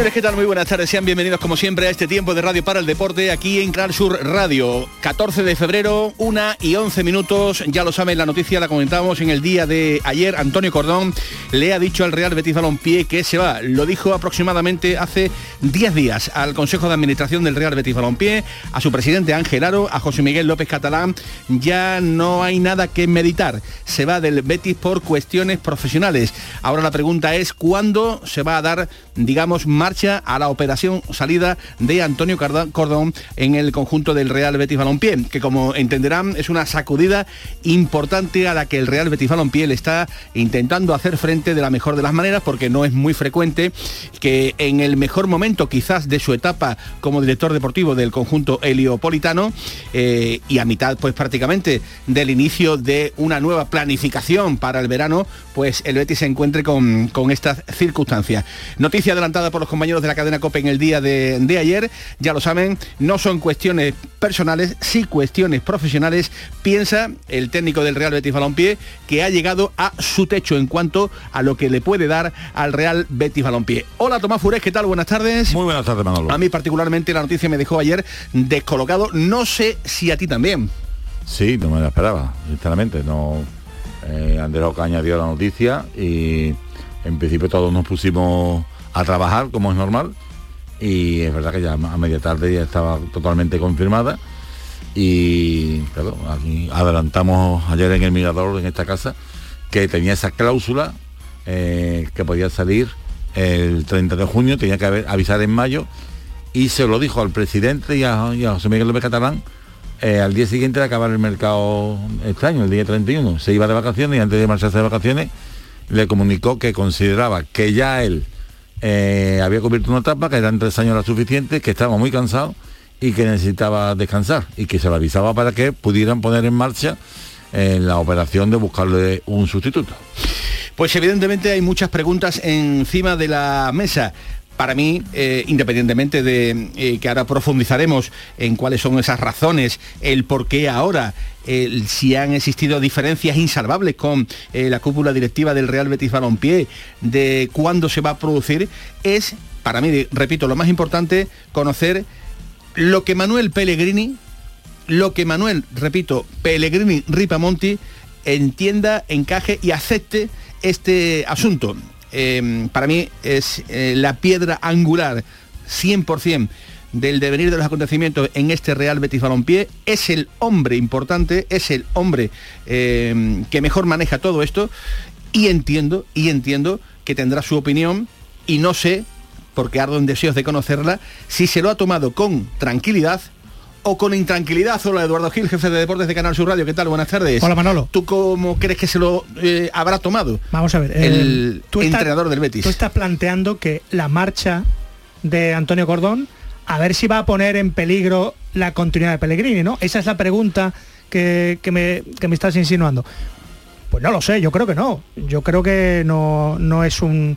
Señores, ¿qué? Muy buenas tardes. Sean bienvenidos como siempre a este tiempo de Radio para el Deporte aquí en Canal Sur Radio. 14 de febrero, 1 y 11 minutos. Ya lo saben, la noticia la comentamos en el día de ayer. Antonio Cordón le ha dicho al Real Betis Balompié que se va. Lo dijo aproximadamente hace 10 días al Consejo de Administración del Real Betis Balompié, a su presidente Ángel Aro, a José Miguel López Catalán. Ya no hay nada que meditar. Se va del Betis por cuestiones profesionales. Ahora la pregunta es cuándo se va a dar, digamos, a la operación salida de Antonio Cordón en el conjunto del Real Betis Balompié, que como entenderán es una sacudida importante a la que el Real Betis Balompié le está intentando hacer frente de la mejor de las maneras, porque no es muy frecuente que en el mejor momento quizás de su etapa como director deportivo del conjunto heliopolitano eh, y a mitad pues prácticamente del inicio de una nueva planificación para el verano, pues el Betis se encuentre con, con estas circunstancias. Noticia adelantada por los compañeros de la cadena COPE en el día de, de, ayer, ya lo saben, no son cuestiones personales, sí cuestiones profesionales, piensa el técnico del Real Betis Balompié que ha llegado a su techo en cuanto a lo que le puede dar al Real Betis Balompié. Hola Tomás Furés, ¿qué tal? Buenas tardes. Muy buenas tardes, Manolo. A mí particularmente la noticia me dejó ayer descolocado, no sé si a ti también. Sí, no me la esperaba, sinceramente, no... Eh, Andrés Ocaña dio la noticia y en principio todos nos pusimos a trabajar como es normal y es verdad que ya a media tarde ya estaba totalmente confirmada y claro, aquí adelantamos ayer en el mirador en esta casa que tenía esa cláusula eh, que podía salir el 30 de junio, tenía que haber, avisar en mayo y se lo dijo al presidente y a, y José Miguel López Catalán eh, al día siguiente de acabar el mercado este año, el día 31. Se iba de vacaciones y antes de marcharse de vacaciones le comunicó que consideraba que ya él eh, había cubierto una etapa, que eran tres años era suficiente, que estaba muy cansado y que necesitaba descansar y que se lo avisaba para que pudieran poner en marcha eh, la operación de buscarle un sustituto. Pues evidentemente hay muchas preguntas encima de la mesa para mí, eh, independientemente de eh, que ahora profundizaremos en cuáles son esas razones, el por qué ahora, si han existido diferencias insalvables con eh, la cúpula directiva del Real Betis Balompié, de cuándo se va a producir, es, para mí, repito, lo más importante, conocer lo que Manuel Pellegrini, lo que Manuel, repito, Pellegrini Ripamonti, entienda, encaje y acepte este asunto eh, para mí es eh, la piedra angular 100% del devenir de los acontecimientos en este Real Betis Balompié, es el hombre importante, es el hombre eh, que mejor maneja todo esto. Y entiendo, y entiendo que tendrá su opinión y no sé, porque ardo en deseos de conocerla, si se lo ha tomado con tranquilidad o con intranquilidad. Hola Eduardo Gil, jefe de deportes de Canal Sur Radio. ¿Qué tal? Buenas tardes. Hola Manolo. ¿Tú cómo crees que se lo eh, habrá tomado? Vamos a ver. El, tú entrenador estás, del Betis. Tú estás planteando que la marcha de Antonio Cordón, a ver si va a poner en peligro la continuidad de Pellegrini, ¿no? Esa es la pregunta que, que, me, que me estás insinuando. Pues no lo sé, yo creo que no. Yo creo que no, no es un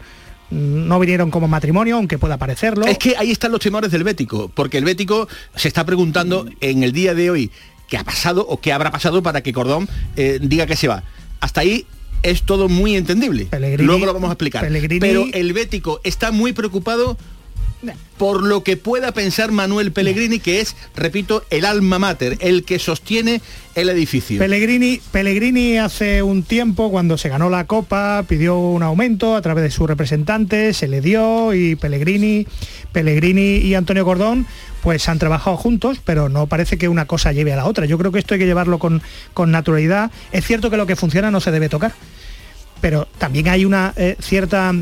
no vinieron como matrimonio, aunque pueda parecerlo. Es que ahí están los temores del Bético, porque el Bético se está preguntando en el día de hoy qué ha pasado o qué habrá pasado para que Cordón eh, diga que se va. Hasta ahí es todo muy entendible. Pellegrini, Luego lo vamos a explicar. Pellegrini, Pero el Bético está muy preocupado por lo que pueda pensar Manuel Pellegrini, que es, repito, el alma mater, el que sostiene el edificio. Pellegrini, Pellegrini hace un tiempo, cuando se ganó la Copa, pidió un aumento a través de su representante, se le dio y Pellegrini, Pellegrini y Antonio Cordón pues han trabajado juntos, pero no parece que una cosa lleve a la otra. Yo creo que esto hay que llevarlo con, con naturalidad. Es cierto que lo que funciona no se debe tocar, pero también hay una eh, cierta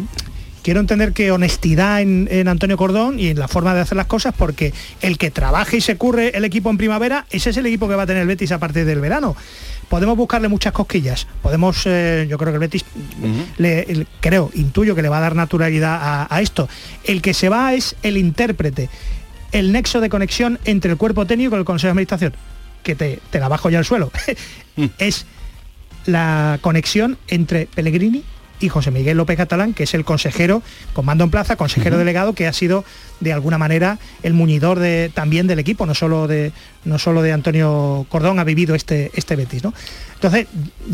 quiero entender que honestidad en, en, Antonio Cordón y en la forma de hacer las cosas, porque el que trabaje y se curre el equipo en primavera, ese es el equipo que va a tener el Betis a partir del verano. Podemos buscarle muchas cosquillas. Podemos, eh, yo creo que el Betis, uh -huh. le, el, creo, intuyo que le va a dar naturalidad a, a esto. El que se va es el intérprete, el nexo de conexión entre el cuerpo técnico y el Consejo de Administración, que te, te la bajo ya al suelo. es la conexión entre Pellegrini y José Miguel López Catalán, que es el consejero, comando en plaza, consejero uh -huh. delegado, que ha sido de alguna manera el muñidor de, también del equipo, no solo de, no solo de Antonio Cordón ha vivido este, este Betis. ¿no? Entonces,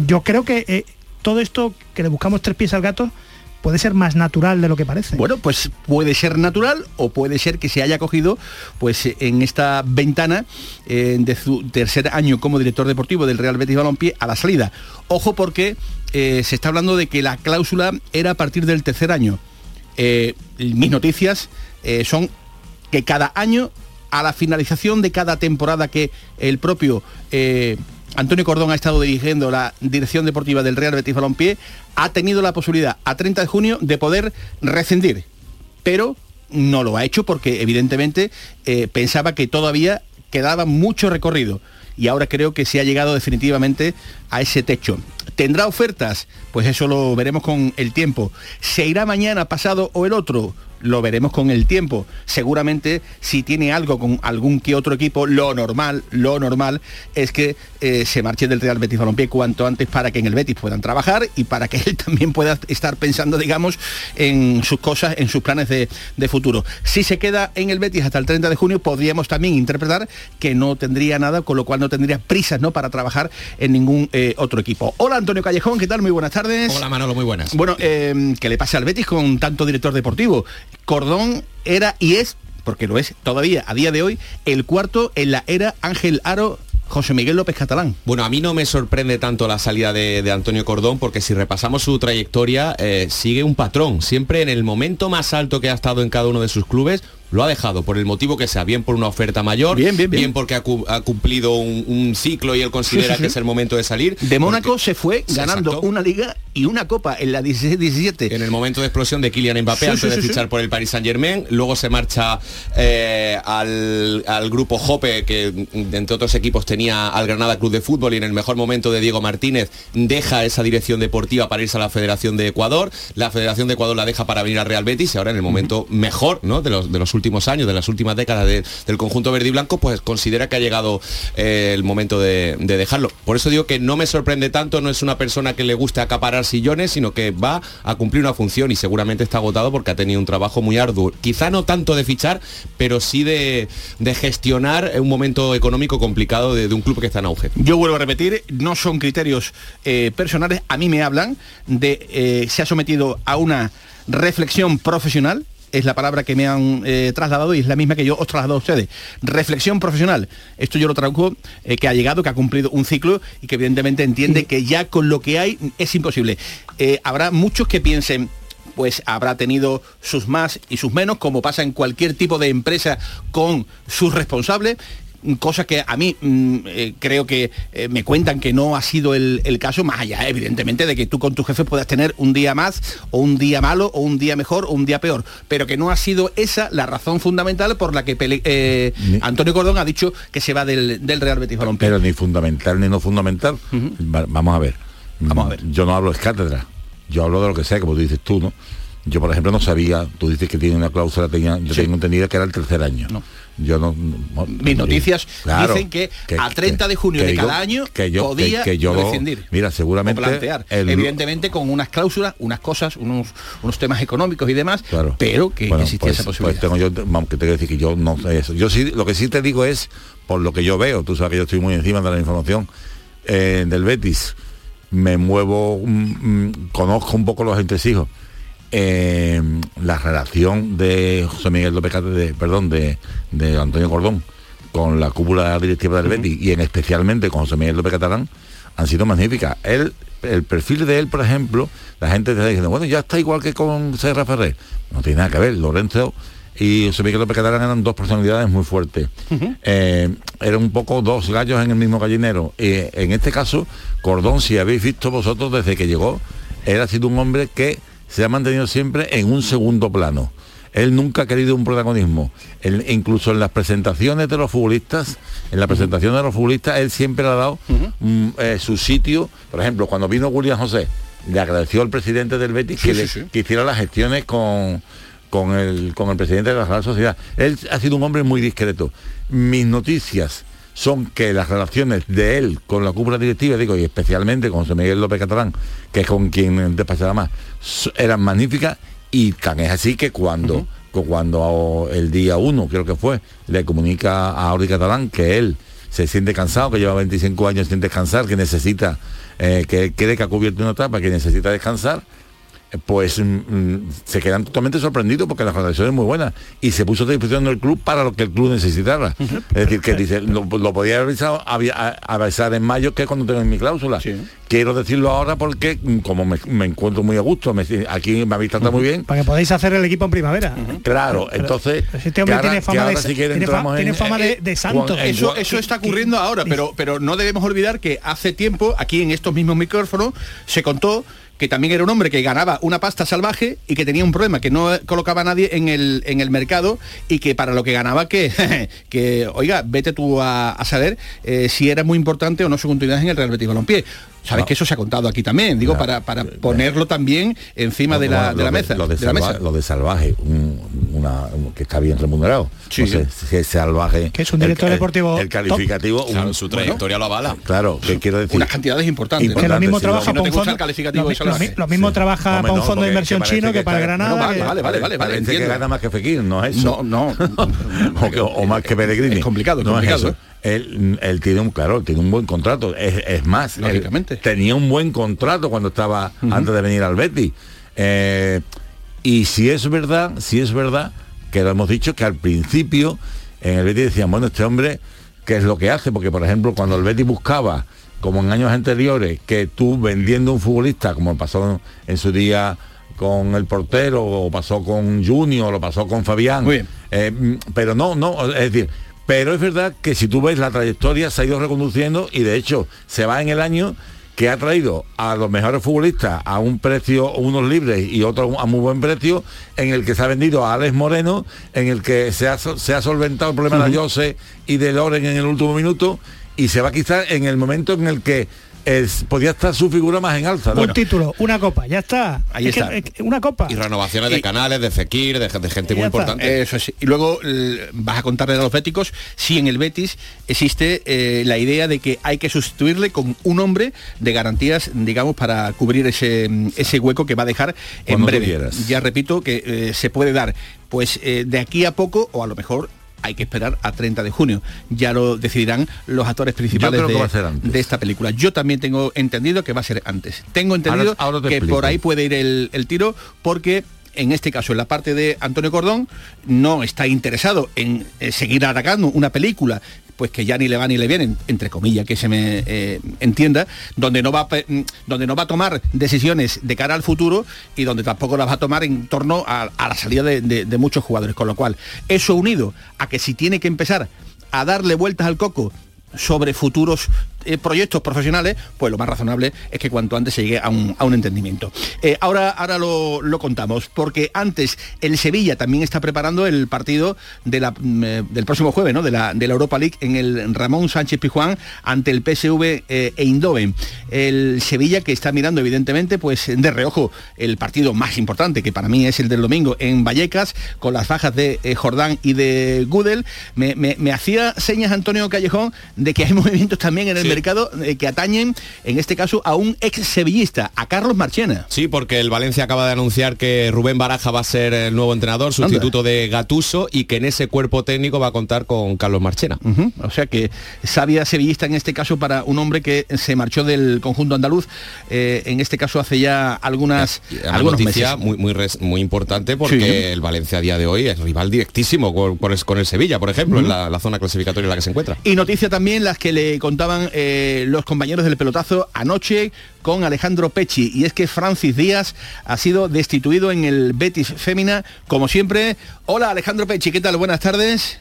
yo creo que eh, todo esto que le buscamos tres pies al gato, puede ser más natural de lo que parece. Bueno, pues puede ser natural o puede ser que se haya cogido pues en esta ventana eh, de su tercer año como director deportivo del Real Betis Balompié a la salida. Ojo porque eh, se está hablando de que la cláusula era a partir del tercer año. Eh, mis noticias son que cada año, a la finalización de cada temporada que el propio Antonio Cordón ha estado dirigiendo la dirección deportiva del Real Betis Balompié, ha tenido la posibilidad a 30 de junio de poder rescindir. Pero no lo ha hecho porque evidentemente eh, pensaba que todavía quedaba mucho recorrido y ahora creo que se ha llegado definitivamente a ese techo. ¿Tendrá ofertas? Pues eso lo veremos con el tiempo. ¿Se irá mañana, pasado o el otro? Lo veremos con el tiempo. Seguramente si tiene algo con algún que otro equipo, lo normal, lo normal es que eh, se marche del Real Betis Balompié cuanto antes para que en el Betis puedan trabajar y para que él también pueda estar pensando, digamos, en sus cosas, en sus planes de, de futuro. Si se queda en el Betis hasta el 30 de junio, podríamos también interpretar que no tendría nada, con lo cual no tendría prisas ¿no? para trabajar en ningún eh, otro equipo. Hola Antonio Callejón, ¿qué tal? Muy buenas tardes. Hola Manolo, muy buenas. Bueno, eh, ¿qué le pasa al Betis con tanto director deportivo? Cordón era y es, porque lo es todavía a día de hoy, el cuarto en la era Ángel Aro José Miguel López Catalán. Bueno, a mí no me sorprende tanto la salida de, Antonio Cordón porque si repasamos su trayectoria eh, sigue un patrón. Siempre en el momento más alto que ha estado en cada uno de sus clubes lo ha dejado por el motivo que sea, bien por una oferta mayor, bien, bien, bien. bien porque ha, cu ha cumplido un, un, ciclo y él considera sí, sí, sí. que es el momento de salir. De Mónaco se fue ganando Exacto. una liga y una copa en la 16-17. En el momento de explosión de Kylian Mbappé antes de fichar por el Paris Saint Germain, luego se marcha eh, al, al, grupo Jope, que entre otros equipos tenía al Granada Club de Fútbol y en el mejor momento de Diego Martínez deja esa dirección deportiva para irse a la Federación de Ecuador, la Federación de Ecuador la deja para venir a Real Betis y ahora en el momento uh -huh. mejor ¿no? de, los, de los últimos años, de las últimas décadas de, del conjunto verde y blanco, pues considera que ha llegado eh, el momento de, de, dejarlo. Por eso digo que no me sorprende tanto, no es una persona que le guste acaparar sillones, sino que va a cumplir una función y seguramente está agotado porque ha tenido un trabajo muy arduo. Quizá no tanto de fichar, pero sí de, gestionar un momento económico complicado de, de, un club que está en auge. Yo vuelvo a repetir, no son criterios eh, personales, a mí me hablan de eh, se ha sometido a una reflexión profesional es la palabra que me han eh, trasladado y es la misma que yo os traslado a ustedes. Reflexión profesional. Esto yo lo traduzco eh, que ha llegado, que ha cumplido un ciclo y que evidentemente entiende que ya con lo que hay es imposible. Eh, habrá muchos que piensen pues habrá tenido sus más y sus menos, como pasa en cualquier tipo de empresa con sus responsables cosa que a mí mmm, eh, creo que eh, me cuentan que no ha sido el, el, caso, más allá, evidentemente, de que tú con tu jefe puedas tener un día más, o un día malo, o un día mejor, o un día peor, pero que no ha sido esa la razón fundamental por la que Pele, eh, ni, Antonio Cordón ha dicho que se va del, del Real Betis Balompié. Pero ni fundamental ni no fundamental. Uh -huh. Vamos a ver. Vamos a ver. Yo no hablo de cátedra, yo hablo de lo que sea, como tú dices tú, ¿no? Yo, por ejemplo, no sabía, tú dices que tiene una cláusula, tenía, yo sí. tengo entendido que era el tercer año. No. Yo no, no Mis noticias claro, dicen que, que, a 30 que, de junio de cada yo, año que yo, podía que, yo rescindir. Mira, seguramente. plantear. El, Evidentemente con unas cláusulas, unas cosas, unos, unos temas económicos y demás, claro. pero que bueno, existía pues, esa posibilidad. Pues tengo yo, vamos, que te decir que yo no sé eso. Yo sí, lo que sí te digo es, por lo que yo veo, tú sabes que yo estoy muy encima de la información eh, del Betis, me muevo, mm, conozco un poco los entresijos eh, la relación de José Miguel López de, perdón, de, de, Antonio Cordón con la cúpula directiva del uh -huh. y en especialmente con José Miguel López Catalán han sido magníficas. Él, el perfil de él, por ejemplo, la gente está diciendo, bueno, ya está igual que con Serra Ferrer. No tiene nada que ver. Lorenzo y José Miguel López Catalán eran dos personalidades muy fuertes. Uh -huh. eh, eran un poco dos gallos en el mismo gallinero. Y en este caso, Cordón, si habéis visto vosotros desde que llegó, él ha sido un hombre que se ha mantenido siempre en un segundo plano. Él nunca ha querido un protagonismo. Él, incluso en las presentaciones de los futbolistas, en la presentación de los futbolistas, él siempre le ha dado mm, eh, su sitio. Por ejemplo, cuando vino Julián José, le agradeció al presidente del Betis Sí, que, sí, le- sí. que hiciera las gestiones con, con, el, con el presidente de la Real Sociedad. Él ha sido un hombre muy discreto. Mis noticias son que las relaciones de él con la cúpula directiva, digo, y especialmente con José Miguel López Catalán, que es con quien despachará más, eran magníficas y tan es así que cuando, cuando el día 1, creo que fue, le comunica a Auri Catalán que él se siente cansado, que lleva 25 años sin descansar, que necesita, eh, que cree que ha cubierto una etapa, que necesita descansar, pues mm, mm, se quedan totalmente sorprendidos porque la relación es muy buena y se puso a disposición del club para lo que el club necesitara. Es decir, que dice, lo, lo podía haber avisado, había- a- avisar en mayo que es cuando tengo en mi cláusula. Sí. Quiero decirlo ahora porque mm, como me, me encuentro muy a gusto, me- aquí me habéis tratado muy bien, Para que podáis hacer el equipo en primavera. Claro, entonces Este hombre ahora- tiene que fama, de, si quiere tiene fa- entramos tiene en- fama de, de santo. Juan- Eso, eso está ocurriendo ahora, pero, pero no debemos olvidar que hace tiempo, aquí en estos mismos micrófonos, se contó que también era un hombre que ganaba una pasta salvaje y que tenía un problema, que no colocaba a nadie en el, en el mercado y que para lo que ganaba que, que oiga, vete tú a, a saber eh, si era muy importante o no su continuidad en el Real Betis Balompié. Sabes No. que eso se ha contado aquí también, digo, para, para ponerlo también encima de la, de la mesa. Lo de, de la salva- mesa. lo de salvaje, un- una, un- que está bien remunerado. Sí. No sé si es salvaje. Que es un director el- deportivo El, calificativo. un- Claro, su trayectoria lo avala. claro, ¿qué quiero decir? Unas cantidades importantes. que lo Importante, mismo trabaja para un fondo lo, mismo trabaja para un fondo de inversión chino que, para Granada. Vale, que- vale, vale, vale, vale, que gana más que Fekir, no es eso. No, no. o, que- más que Pellegrini. Es complicado, no es eso. Él, él tiene un claro, tiene un buen contrato. Es, es más, Lógicamente. tenía un buen contrato cuando estaba antes de venir al Betis. Eh, y si es verdad, si es verdad, que lo hemos dicho, que al principio en el Betis decían, bueno, este hombre, ¿qué es lo que hace? Porque, por ejemplo, cuando el Betis buscaba, como en años anteriores, que tú vendiendo un futbolista, como pasó en su día con el portero, o pasó con Junior, o pasó con Fabián, eh, mm, pero no, no, es decir, pero es verdad que si tú ves la trayectoria se ha ido reconduciendo y de hecho se va en el año que ha traído a los mejores futbolistas a un precio, unos libres y otros a muy buen precio, en el que se ha vendido a Alex Moreno, en el que se ha, se ha solventado el problema de Jose y de Loren en el último minuto, y se va quizás en el momento en el que es- podía estar su figura más en alza. ¿no? un título, una copa, ya está. Ahí Es que- está. es una copa. Y renovaciones de canales, de Fekir, de, de gente muy está. importante. Eso sí. Y luego vas a contarle a los béticos si en el Betis existe eh, la idea de que hay que sustituirle con un hombre de garantías, digamos, para cubrir ese, mm, ese hueco que va a dejar en Cuando breve. Ya repito que eh, se puede dar, pues eh, de aquí a poco o a lo mejor hay que esperar a 30 de junio. Ya lo decidirán los actores principales de, esta película. Yo también tengo entendido que va a ser antes. Tengo entendido Ahora- ahora te que explico. por ahí puede ir el, el tiro porque en este caso en la parte de Antonio Cordón no está interesado en eh, seguir atacando una película pues que ya ni le va ni le viene, entre comillas, que se me eh, entienda, donde no, va mm, donde no va a tomar decisiones de cara al futuro y donde tampoco las va a tomar en torno a, la salida de muchos jugadores. Con lo cual, eso unido a que si tiene que empezar a darle vueltas al coco sobre futuros eh, proyectos profesionales, pues lo más razonable es que cuanto antes se llegue a un, a un entendimiento. Eh, ahora ahora lo, lo contamos, porque antes el Sevilla también está preparando el partido de la, mm, eh, del próximo jueves, ¿no? de, la, de la Europa League en el Ramón Sánchez Pijuán ante el PSV e Eindhoven. El Sevilla que está mirando evidentemente pues de reojo el partido más importante, que para mí es el del domingo en Vallecas, con las bajas de Jordán y de Gudel. Me- me hacía señas Antonio Callejón de que hay movimientos también en el Sí. mercado eh, que atañen, en este caso, a un ex sevillista, a Carlos Marchena. Sí, porque el Valencia acaba de anunciar que Rubén Baraja va a ser el nuevo entrenador, sustituto de Gatuso, y que en ese cuerpo técnico va a contar con Carlos Marchena. O sea que sabia sevillista en este caso para un hombre que se marchó del conjunto andaluz, eh, en este caso hace ya algunas, Y Una algunos noticia meses. muy, muy, res- muy importante porque Sí. el Valencia a día de hoy es rival directísimo con, con el, con el Sevilla, por ejemplo, en la, la zona clasificatoria en la que se encuentra. Y noticia también las que le contaban eh, los compañeros del pelotazo anoche con Alejandro Pecci. Y es que Francis Díaz ha sido destituido en el Betis Fémina, como siempre. Hola Alejandro Pecci, ¿qué tal? Buenas tardes.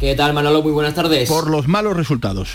¿Qué tal Manolo? Muy buenas tardes. Por los malos resultados.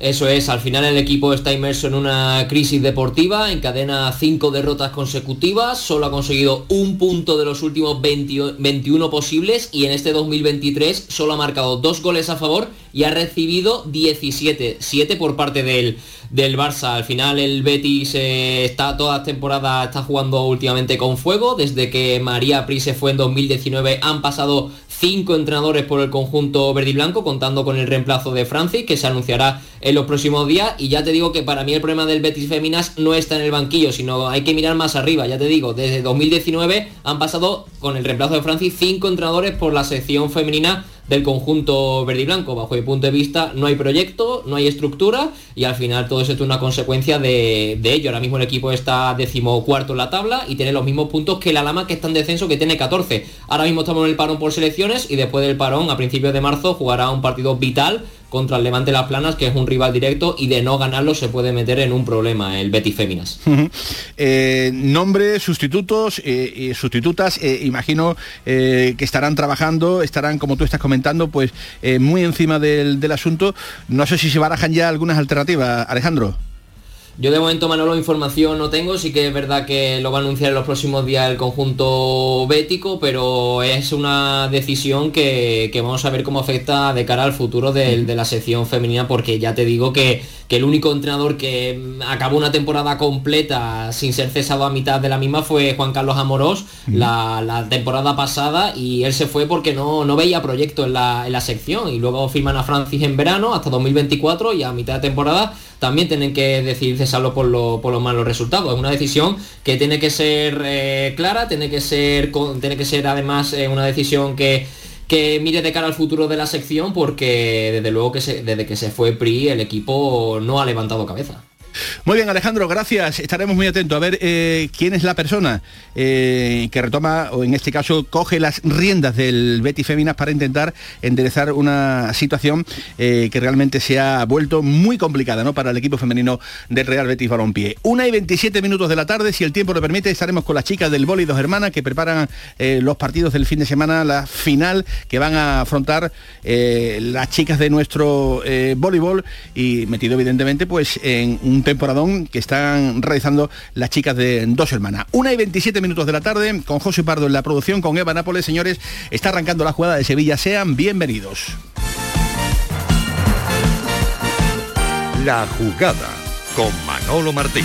Eso es, al final el equipo está inmerso en una crisis deportiva, encadena cinco derrotas consecutivas, solo ha conseguido un punto de los últimos 21 posibles y en este 2023 solo ha marcado dos goles a favor y ha recibido 17, 7 por parte del, del Barça. Al final el Betis eh, está toda temporada, está jugando últimamente con fuego. Desde que María Prise fue en 2019 han pasado cinco entrenadores por el conjunto verde y blanco, contando con el reemplazo de Francis, que se anunciará en los próximos días. Y ya te digo que para mí el problema del Betis Féminas no está en el banquillo, sino hay que mirar más arriba. Ya te digo, desde 2019 han pasado con el reemplazo de Francis cinco entrenadores por la sección femenina del conjunto verde y blanco. Bajo mi punto de vista, no hay proyecto, no hay estructura y al final todo eso es una consecuencia de, ello. Ahora mismo el equipo está decimocuarto en la tabla y tiene los mismos puntos que la Lama que está en descenso que tiene 14. Ahora mismo estamos en el parón por selecciones y después del parón a principios de marzo jugará un partido vital contra el Levante Las Planas, que es un rival directo, y de no ganarlo se puede meter en un problema el Betis Féminas. eh, nombres, sustitutos eh, y sustitutas, eh, imagino eh, que estarán trabajando, estarán, como tú estás comentando, pues muy encima del, del asunto. No sé si se barajan ya algunas alternativas, Alejandro. Yo de momento, Manolo, información no tengo, sí que es verdad que lo va a anunciar en los próximos días el conjunto bético, pero es una decisión que, vamos a ver cómo afecta de cara al futuro de, la sección femenina, porque ya te digo que, el único entrenador que acabó una temporada completa sin ser cesado a mitad de la misma fue Juan Carlos Amorós la, temporada pasada y él se fue porque no, no veía proyecto en la, en la sección. Y luego firman a Francis en verano hasta 2024 y a mitad de temporada también tienen que decidir cesarlo por, por los malos resultados. Es una decisión que tiene que ser eh, clara, tiene que ser, tiene que ser además eh, una decisión que, que mire de cara al futuro de la sección porque desde luego que desde que se fue PRI el equipo no ha levantado cabeza. Muy bien, Alejandro, gracias. Estaremos muy atentos a ver eh, quién es la persona eh, que retoma, o en este caso, coge las riendas del Betty Féminas para intentar enderezar una situación eh, que realmente se ha vuelto muy complicada ¿no? para el equipo femenino del Real Betis Balompié. Una y 27 minutos de la tarde, si el tiempo lo permite, estaremos con las chicas del Boli Dos Hermanas que preparan los partidos del fin de semana, la final que van a afrontar las chicas de nuestro voleibol y metido evidentemente pues en un temporadón que están realizando las chicas de Dos Hermanas. Una y 27 minutos de la tarde, con José Pardo en la producción, con Eva Nápoles, señores, está arrancando la jugada de Sevilla. Sean bienvenidos. La jugada con Manolo Martín.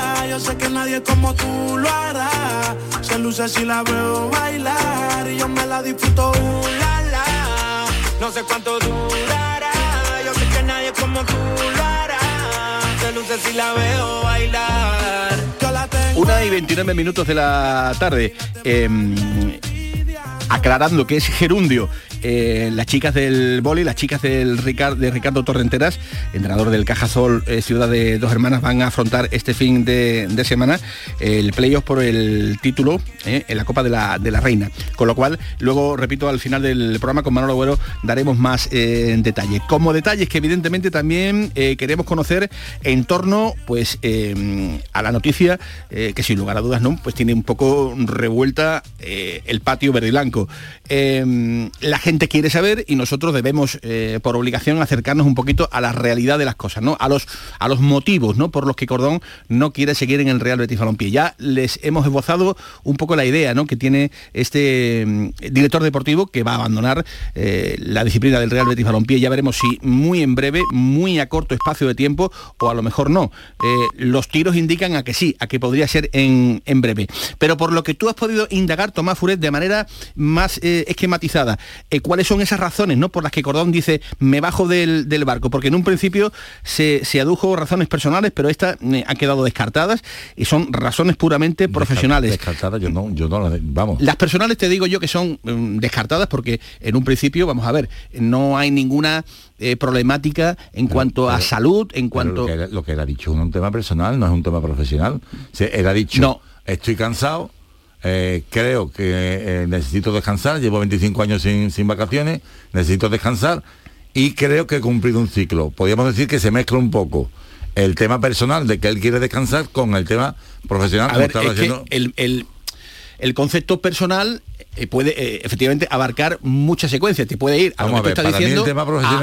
yo sé que nadie como tú lo hará. Se luce si la veo bailar y yo me la disfruto, uh, la, la. No sé cuánto durará, yo sé que nadie como tú lo hará. Se luce si la veo bailar. Una y 29 minutos de la tarde. Em, aclarando que es gerundio eh, las chicas del boli, las chicas del de Ricardo Torrenteras, entrenador del Cajasol eh, Ciudad de Dos Hermanas, van a afrontar este fin de, semana el playoff por el título eh, en la Copa de la, de la, Reina. Con lo cual, luego, repito, al final del programa con Manolo Agüero daremos más en detalle. Como detalles que evidentemente también queremos conocer en torno pues, a la noticia que sin lugar a dudas no, pues tiene un poco revuelta el patio verde y blanco. la gente quiere saber y nosotros debemos, eh, por obligación, acercarnos un poquito a la realidad de las cosas, ¿no? A los, a los motivos, ¿no? Por los que Cordón no quiere seguir en el Real Betis Balompié. Ya les hemos esbozado un poco la idea, ¿no? Que tiene este mm, director deportivo que va a abandonar eh, la disciplina del Real Betis Balompié. Ya veremos si muy en breve, muy a corto espacio de tiempo o a lo mejor no. Eh, los tiros indican a que sí, a que podría ser en, en breve. Pero por lo que tú has podido indagar, Tomás Furet, de manera más esquematizada, ¿cuáles son esas razones ¿no? por las que Cordón dice me bajo del, del barco? Porque en un principio se, se adujo razones personales, pero estas eh, han quedado descartadas y son razones puramente profesionales. Descartadas, yo no, yo no las vamos. Las personales te digo yo que son mm, descartadas porque en un principio, vamos a ver, no hay ninguna eh, problemática en cuanto a pero- salud, en cuanto... Lo que, él- lo que él ha dicho es un tema personal, no es un tema profesional. O sea, él ha dicho, No. estoy cansado, eh, creo que eh, necesito descansar, llevo 25 años sin, sin vacaciones, necesito descansar y creo que he cumplido un ciclo. Podríamos decir que se mezcla un poco el tema personal de que él quiere descansar con el tema profesional. A como ver, estaba es que diciendo. el, el- el concepto personal puede eh, efectivamente abarcar muchas secuencias. Te puede ir a Vamos lo que a tú estás diciendo,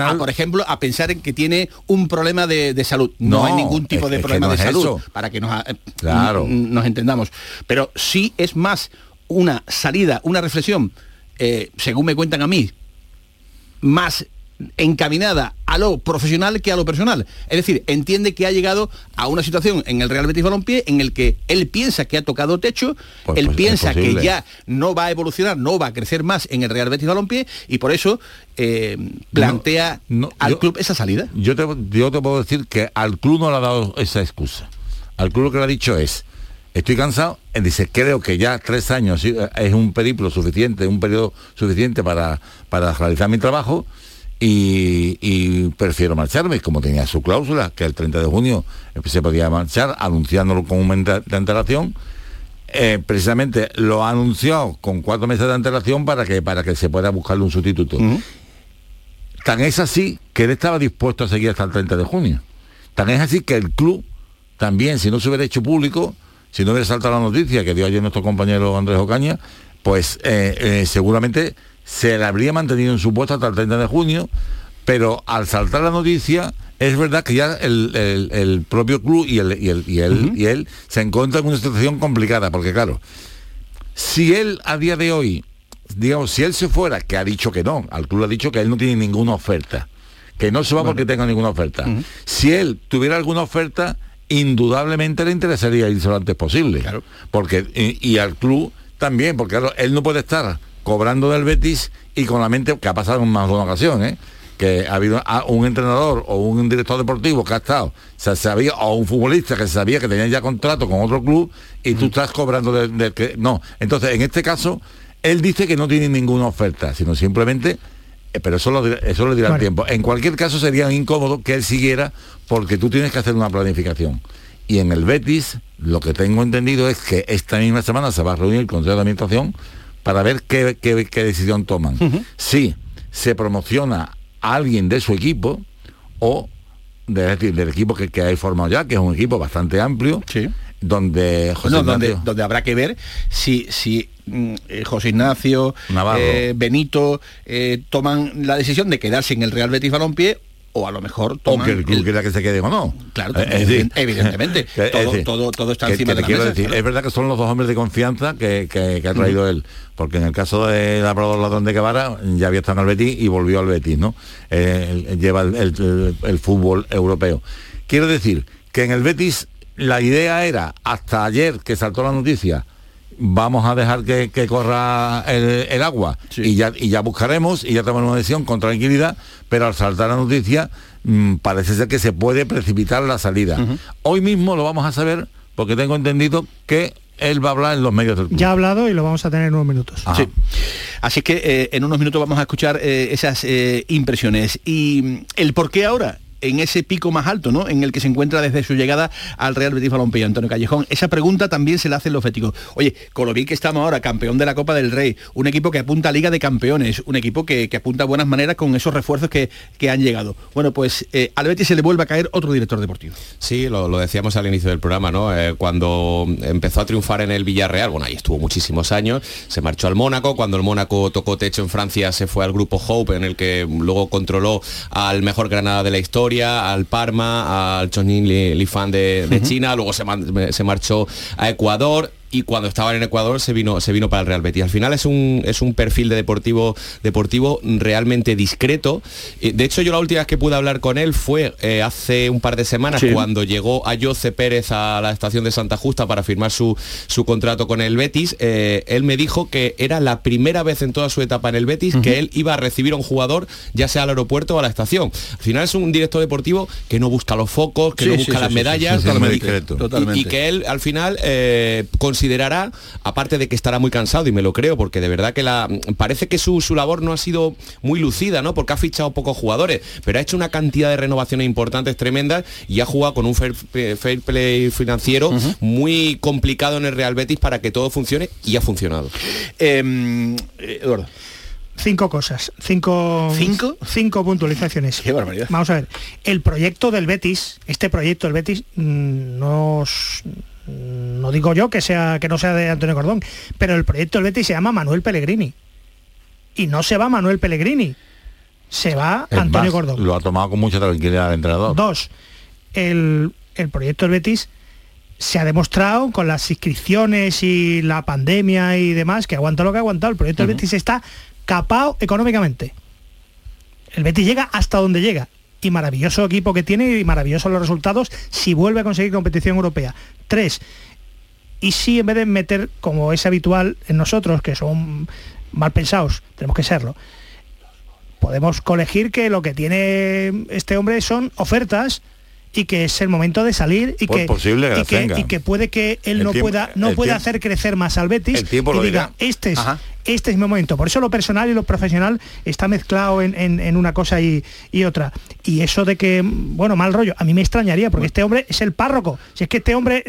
a- por ejemplo, a pensar en que tiene un problema de, de salud. No, No, hay ningún tipo es- de problema no de salud, eso. para que nos, eh, Claro. nos entendamos. Pero sí es más una salida, una reflexión, eh, según me cuentan a mí, más encaminada a lo profesional que a lo personal. Es decir, entiende que ha llegado a una situación en el Real Betis Balompié en el que él piensa que ha tocado techo, Pues- él pues es piensa que ya no va a evolucionar, no va a crecer más en el Real Betis Balompié y por eso eh, plantea no, al yo- club esa salida. Yo te, yo te puedo decir que al club no le ha dado esa excusa. Al club lo que le ha dicho es, estoy cansado, él dice, creo que ya tres años eh, es un periplo suficiente, un periodo suficiente para, para realizar mi trabajo y, y prefiero marcharme, como tenía su cláusula, que el 30 de junio se podía marchar, anunciándolo con un mes de antelación. Eh, precisamente lo anunció con cuatro meses de antelación para que para que se pueda buscarle un sustituto. Tan es así que él estaba dispuesto a seguir hasta el 30 de junio. Tan es así que el club también, si no se hubiera hecho público, si no hubiera saltado la noticia que dio ayer nuestro compañero Andrés Ocaña, pues eh, eh, seguramente se le habría mantenido en su puesto hasta el 30 de junio, pero al saltar la noticia, es verdad que ya el, el- el propio club y, el, y, el- y él, y él se encuentran en una situación complicada, porque claro, si él a día de hoy, digamos, si él se fuera, que ha dicho que no, al club ha dicho que él no tiene ninguna oferta, que no se va porque tenga ninguna oferta. Si él tuviera alguna oferta, indudablemente le interesaría irse lo antes posible. Porque, y, y al club también, porque claro, él no puede estar cobrando del Betis y con la mente, que ha pasado en más de una ocasión, ¿eh? que ha habido a- un entrenador o un director deportivo que ha estado, se sabía, o un futbolista que sabía que tenía ya contrato con otro club y tú estás cobrando del del que. No. Entonces, en este caso, él dice que no tiene ninguna oferta, sino simplemente. eh, Pero eso lo, eso lo dirá el tiempo. En cualquier caso sería incómodo que él siguiera porque tú tienes que hacer una planificación. Y en el Betis, lo que tengo entendido es que esta misma semana se va a reunir el Consejo de Administración para ver qué, qué- qué decisión toman. Si se promociona a alguien de su equipo o de- decir, del equipo que, que hay formado ya, que es un equipo bastante amplio, donde José Ignacio- donde habrá que ver si, si mm, eh, José Ignacio, eh, Benito eh, toman la decisión de quedarse en el Real Betis Balompié o a lo mejor o toman que el club quiera que se quede o no. Claro, Eh, es decir, evidentemente. es todo, decir, todo, todo está encima que de la quiero mesa. decir, claro. Es verdad que son los dos hombres de confianza que, que- ha traído él, porque en el caso de Labrador Ladrón de Guevara ya había estado en el Betis y volvió al Betis, ¿no? Eh, lleva el, el- el- el fútbol europeo. Quiero decir que en el Betis la idea era, hasta ayer que saltó la noticia, vamos a dejar que, que corra el, el agua y, ya, y ya buscaremos y ya tomamos una decisión con tranquilidad, pero al saltar la noticia mm, parece ser que se puede precipitar la salida. Hoy mismo lo vamos a saber porque tengo entendido que él va a hablar en los medios del club. Ya ha hablado y lo vamos a tener en unos minutos. Sí. Así que eh, en unos minutos vamos a escuchar eh, esas eh, impresiones. Y mm, el por qué ahora, en ese pico más alto, ¿no? En el que se encuentra desde su llegada al Real Betis Balompié, Antonio Callejón. Esa pregunta también se la hacen los féticos. Oye, con lo bien que estamos ahora, campeón de la Copa del Rey, un equipo que apunta a Liga de Campeones, un equipo que, apunta a buenas maneras con esos refuerzos que, han llegado. Bueno, pues eh, al Betis se le vuelve a caer otro director deportivo. Sí, lo, decíamos al inicio del programa, ¿no? Eh, cuando empezó a triunfar en el Villarreal, bueno, ahí estuvo muchísimos años, se marchó al Mónaco, cuando el Mónaco tocó techo en Francia se fue al grupo Hope, en el que luego controló al mejor Granada de la historia, al Parma, al Chonin Lifan de, de China, luego se, se marchó a Ecuador y cuando estaba en Ecuador se vino, se vino para el Real Betis. Al final es un, es un perfil de deportivo, deportivo realmente discreto. Eh, de hecho, yo la última vez que pude hablar con él fue eh, hace un par de semanas cuando llegó a Jose Pérez a la estación de Santa Justa para firmar su, su contrato con el Betis. Eh, él me dijo que era la primera vez en toda su etapa en el Betis que él iba a recibir a un jugador, ya sea al aeropuerto o a la estación. Al final es un director deportivo que no busca los focos, que no busca las medallas, y, que él al final considerará, aparte de que estará muy cansado, y me lo creo, porque de verdad que la, parece que su, labor no ha sido muy lucida, ¿no? Porque ha fichado pocos jugadores, pero ha hecho una cantidad de renovaciones importantes, tremendas, y ha jugado con un fair, play financiero muy complicado en el Real Betis para que todo funcione, y ha funcionado. Em, eh, Eduardo. Cinco cosas, cinco, ¿Cinco? cinco puntualizaciones. Qué barbaridad. Vamos a ver, el proyecto del Betis, este proyecto del Betis, mm, nos, no digo yo que, sea, que no sea de Antonio Cordón, pero el proyecto del Betis se llama Manuel Pellegrini. Y no se va Manuel Pellegrini, se va Antonio Cordón. Lo ha tomado con mucha tranquilidad el entrenador. Dos, el, proyecto del Betis se ha demostrado con las inscripciones y la pandemia y demás que aguanta lo que ha aguantado. El proyecto del Betis está capado económicamente. El Betis llega hasta donde llega y maravilloso equipo que tiene y maravillosos los resultados si vuelve a conseguir competición europea. Tres, y si en vez de meter, como es habitual en nosotros, que son mal pensados, tenemos que serlo, podemos colegir que lo que tiene este hombre son ofertas y que es el momento de salir y, que, y que, puede que él no pueda no pueda hacer crecer más al Betis y diga este es este es mi momento. Por eso lo personal y lo profesional está mezclado en, una cosa y, otra. Y eso de que, bueno, mal rollo, a mí me extrañaría, porque este hombre es el párroco. Si es que este hombre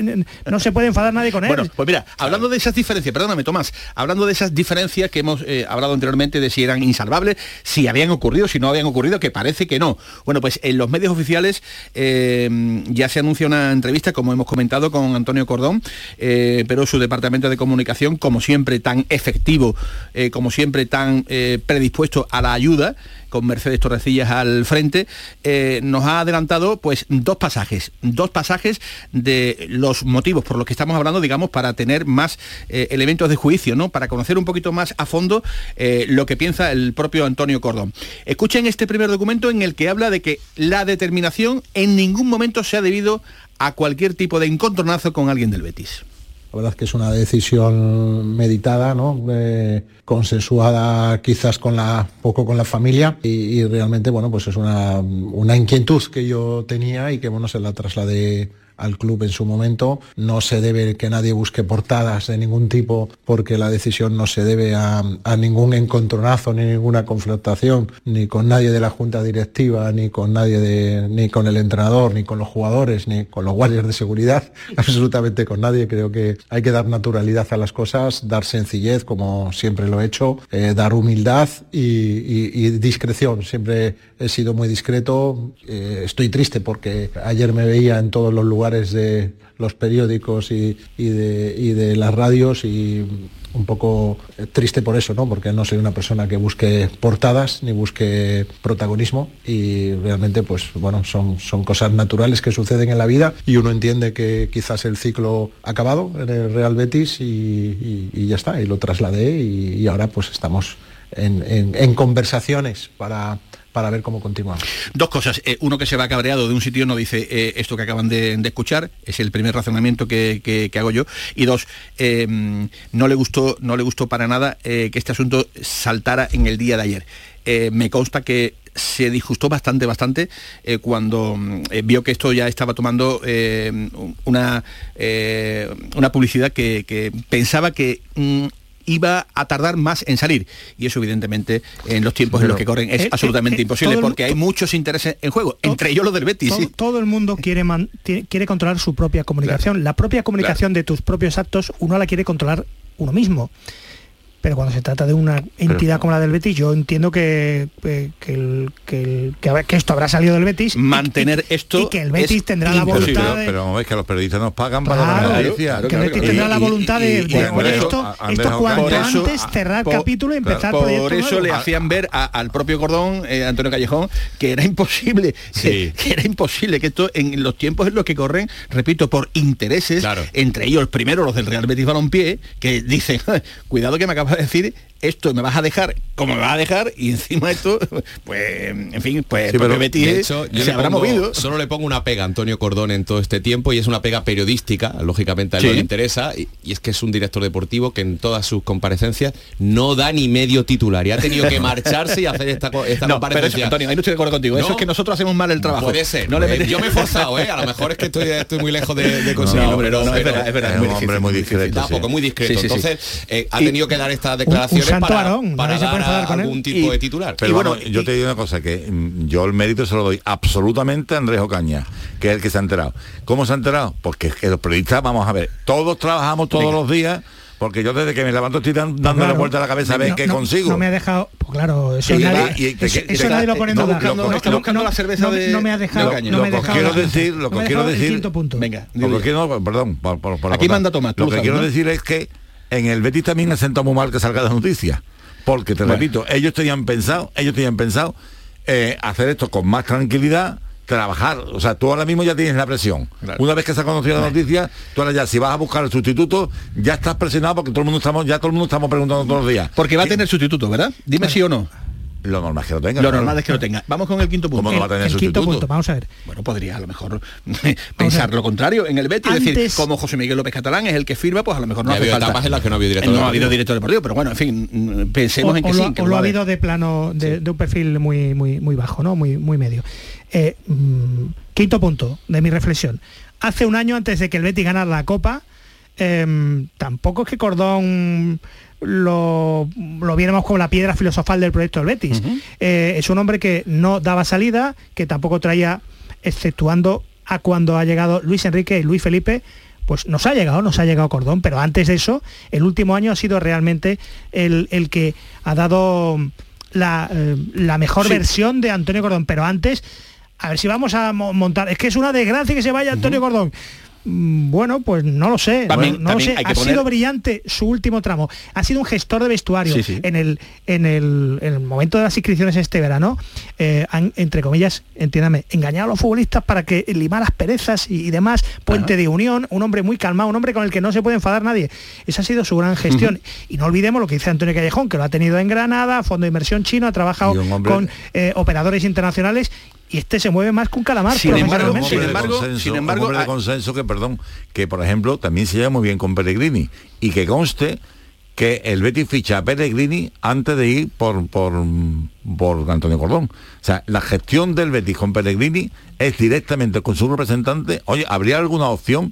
no se puede enfadar nadie con él. Bueno, pues mira, hablando de esas diferencias, perdóname Tomás, hablando de esas diferencias que hemos eh, hablado anteriormente de si eran insalvables, si habían ocurrido, si no habían ocurrido, que parece que no. Bueno, pues en los medios oficiales eh, ya se anuncia una entrevista, como hemos comentado, con Antonio Cordón, eh, pero su departamento de comunicación, como siempre, tan efectivo eh, como siempre, tan eh, predispuesto a la ayuda, con Mercedes Torrecillas al frente, eh, nos ha adelantado pues dos pasajes, dos pasajes de los motivos por los que estamos hablando, digamos, para tener más elementos de juicio, ¿no? Para conocer un poquito más a fondo lo que piensa el propio Antonio Cordón. Escuchen este primer documento en el que habla de que la determinación en ningún momento se ha debido a cualquier tipo de encontronazo con alguien del Betis. La verdad es que es una decisión meditada, ¿no? Eh, consensuada quizás con la, poco con la familia y, realmente, bueno, pues es una, una, inquietud que yo tenía y que, bueno, se la trasladé al club en su momento. No se debe que nadie busque portadas de ningún tipo porque la decisión no se debe a, ningún encontronazo ni ninguna confrontación ni con nadie de la junta directiva ni con nadie de, ni con el entrenador ni con los jugadores ni con los guardias de seguridad absolutamente con nadie. Creo que hay que dar naturalidad a las cosas dar sencillez como siempre lo he hecho eh, dar humildad y, discreción. Siempre he sido muy discreto. Eh, estoy triste porque ayer me veía en todos los lugares de los periódicos y, de, las radios y un poco triste por eso, ¿no? Porque no soy una persona que busque portadas ni busque protagonismo y realmente, pues bueno, son cosas naturales que suceden en la vida y uno entiende que quizás el ciclo ha acabado en el Real Betis y, ya está, y lo trasladé y, ahora pues estamos en conversaciones para para ver cómo continuamos. Dos cosas. Eh, uno que se va cabreado de un sitio no dice eh, esto que acaban de, escuchar, es el primer razonamiento que, hago yo. Y dos, em, no, le gustó, no le gustó para nada eh, que este asunto saltara en el día de ayer. me consta que se disgustó bastante, bastante cuando mm, vio que esto ya estaba tomando una, una publicidad que, pensaba que mm, iba a tardar más en salir. Y eso evidentemente en los tiempos en los que corren es Eh, absolutamente eh, eh, imposible el- porque hay muchos intereses en juego, entre ellos los del Betis. todo, sí. todo el mundo quiere, man- quiere controlar su propia comunicación. La propia comunicación de tus propios actos, uno la quiere controlar uno mismo. Pero cuando se trata de una entidad como la del Betis, yo entiendo que, eh, que, el- que el- que habrá- que esto habrá salido del Betis. Mantener y- esto Y que el Betis tendrá la voluntad pero, de... pero es que los periodistas nos pagan para Claro, la noticia. que el Betis tendrá la voluntad de, esto, Andrés esto cuanto Por eso- antes cerrar por- capítulo y empezar Por proyecto eso nuevo. le hacían ver a- al propio Cordón, eh, Antonio Callejón, que era imposible, que, que era imposible, que esto en los tiempos en los que corren, repito, por intereses, entre ellos primero los del Real Betis Balompié, que dicen, cuidado que me acabas de decir esto me vas a dejar como me vas a dejar y encima esto pues en fin pues el propio Betis de hecho, yo se le habrá pongo- movido Solo le pongo una pega a Antonio Cordón en todo este tiempo y es una pega periodística, lógicamente a él no Sí. le interesa, y, y es que es un director deportivo que en todas sus comparecencias no da ni medio titular y ha tenido que marcharse y hacer esta, esta no, pero eso, comparecencia. Antonio, ahí no estoy de acuerdo contigo. Eso No. es que nosotros hacemos mal el trabajo. Puede ser. No le metes- yo me he forzado, ¿eh? A lo mejor es que estoy, estoy muy lejos de, de conseguirlo, No, pero, no, es pero- verdad, es verdad, Es un hombre muy discreto. Tampoco, sí. muy discreto. Sí, sí, sí. Entonces, eh, ha tenido que dar estas declaraciones santo para, varón, para dar enfadar con él. algún tipo Y- de titular. Pero Y vamos, bueno, yo y- te digo una cosa, que mm, yo el mérito se lo doy absolutamente a Andrés Ocaña, que es el que se ha enterado. ¿Cómo se ha enterado? Porque es que los periodistas, vamos a ver, todos trabajamos todos los días, porque yo desde que me levanto estoy dan- dándole Claro. vuelta a la cabeza a ver No, qué no, consigo. No me ha dejado, pues claro, eso, Y- nadie, y- te- eso, te- eso te- nadie lo pone en no, duda. buscando- No, está no, buscando no, la cerveza no, de- no me ha de dejado, no me ha Lo que quiero la- decir, lo no que quiero decir- punto. venga Lo que quiero, perdón, por, por- por Aquí manda Tomás, Lo lo que sabes, quiero ¿no? decir es que en el Betis también ha sentado muy mal que salga la noticia. Porque te Bueno. repito, ellos tenían pensado, ellos tenían pensado eh, hacer esto con más tranquilidad, trabajar. O sea, tú ahora mismo ya tienes la presión. Claro. Una vez que se ha conocido la noticia, tú ahora ya, si vas a buscar el sustituto, ya estás presionado porque todo el mundo estamos, ya todo el mundo estamos preguntando todos los días. porque va a ¿Qué? tener sustituto ¿verdad? dime sí o no Lo normal es que lo tenga. lo normal es que lo tenga vamos con el quinto punto ¿Cómo no va a tener el quinto punto, vamos a ver. Bueno, podría a lo mejor pensar lo contrario en el Betis, es decir, Antes- como José Miguel López Catalán es el que firma, pues a lo mejor no Ha hace habido falta. etapas en las que no ha habido director no ha deportivo. habido director deportivo, pero bueno, en fin, pensemos o, en que o sí. lo, que o lo ha habido de plano de, de un perfil muy muy muy bajo no muy muy medio Eh, mm, quinto punto de mi reflexión hace un año antes de que el Betis ganara la Copa em, tampoco es que Cordón lo, lo viéramos como la piedra filosofal del proyecto del Betis Eh, es un hombre que no daba salida que tampoco traía exceptuando a cuando ha llegado Luis Enrique y Luis Felipe pues nos ha llegado, nos ha llegado Cordón, pero antes de eso, el último año ha sido realmente el, el que ha dado la, eh, la mejor Sí. versión de Antonio Cordón, pero antes, a ver si vamos a mo- montar, es que es una desgracia que se vaya Antonio Cordón. Mm, Bueno, pues no lo sé, También- no, lo sé. Ha poner- sido brillante su último tramo. Ha sido un gestor de vestuario Sí, sí. en el en el, en el momento de las inscripciones este verano. eh, han entre comillas, entiéndame, engañado a los futbolistas para que limar las perezas y, y demás. Puente de unión, un hombre muy calmado, un hombre con el que no se puede enfadar nadie. Esa ha sido su gran gestión. Y no olvidemos lo que dice Antonio Callejón, que lo ha tenido en Granada, fondo de inversión chino, ha trabajado hombre- con eh, operadores internacionales y este se mueve más que un calamar Sin embargo, hombre sin embargo- consenso, sin embargo, ah- consenso que, perdón, que por ejemplo también se lleva muy bien con Pellegrini y que conste que el Betis ficha a Pellegrini antes de ir por, por, por Antonio Cordón. O sea, la gestión del Betis con Pellegrini es directamente con su representante. Oye, ¿habría alguna opción?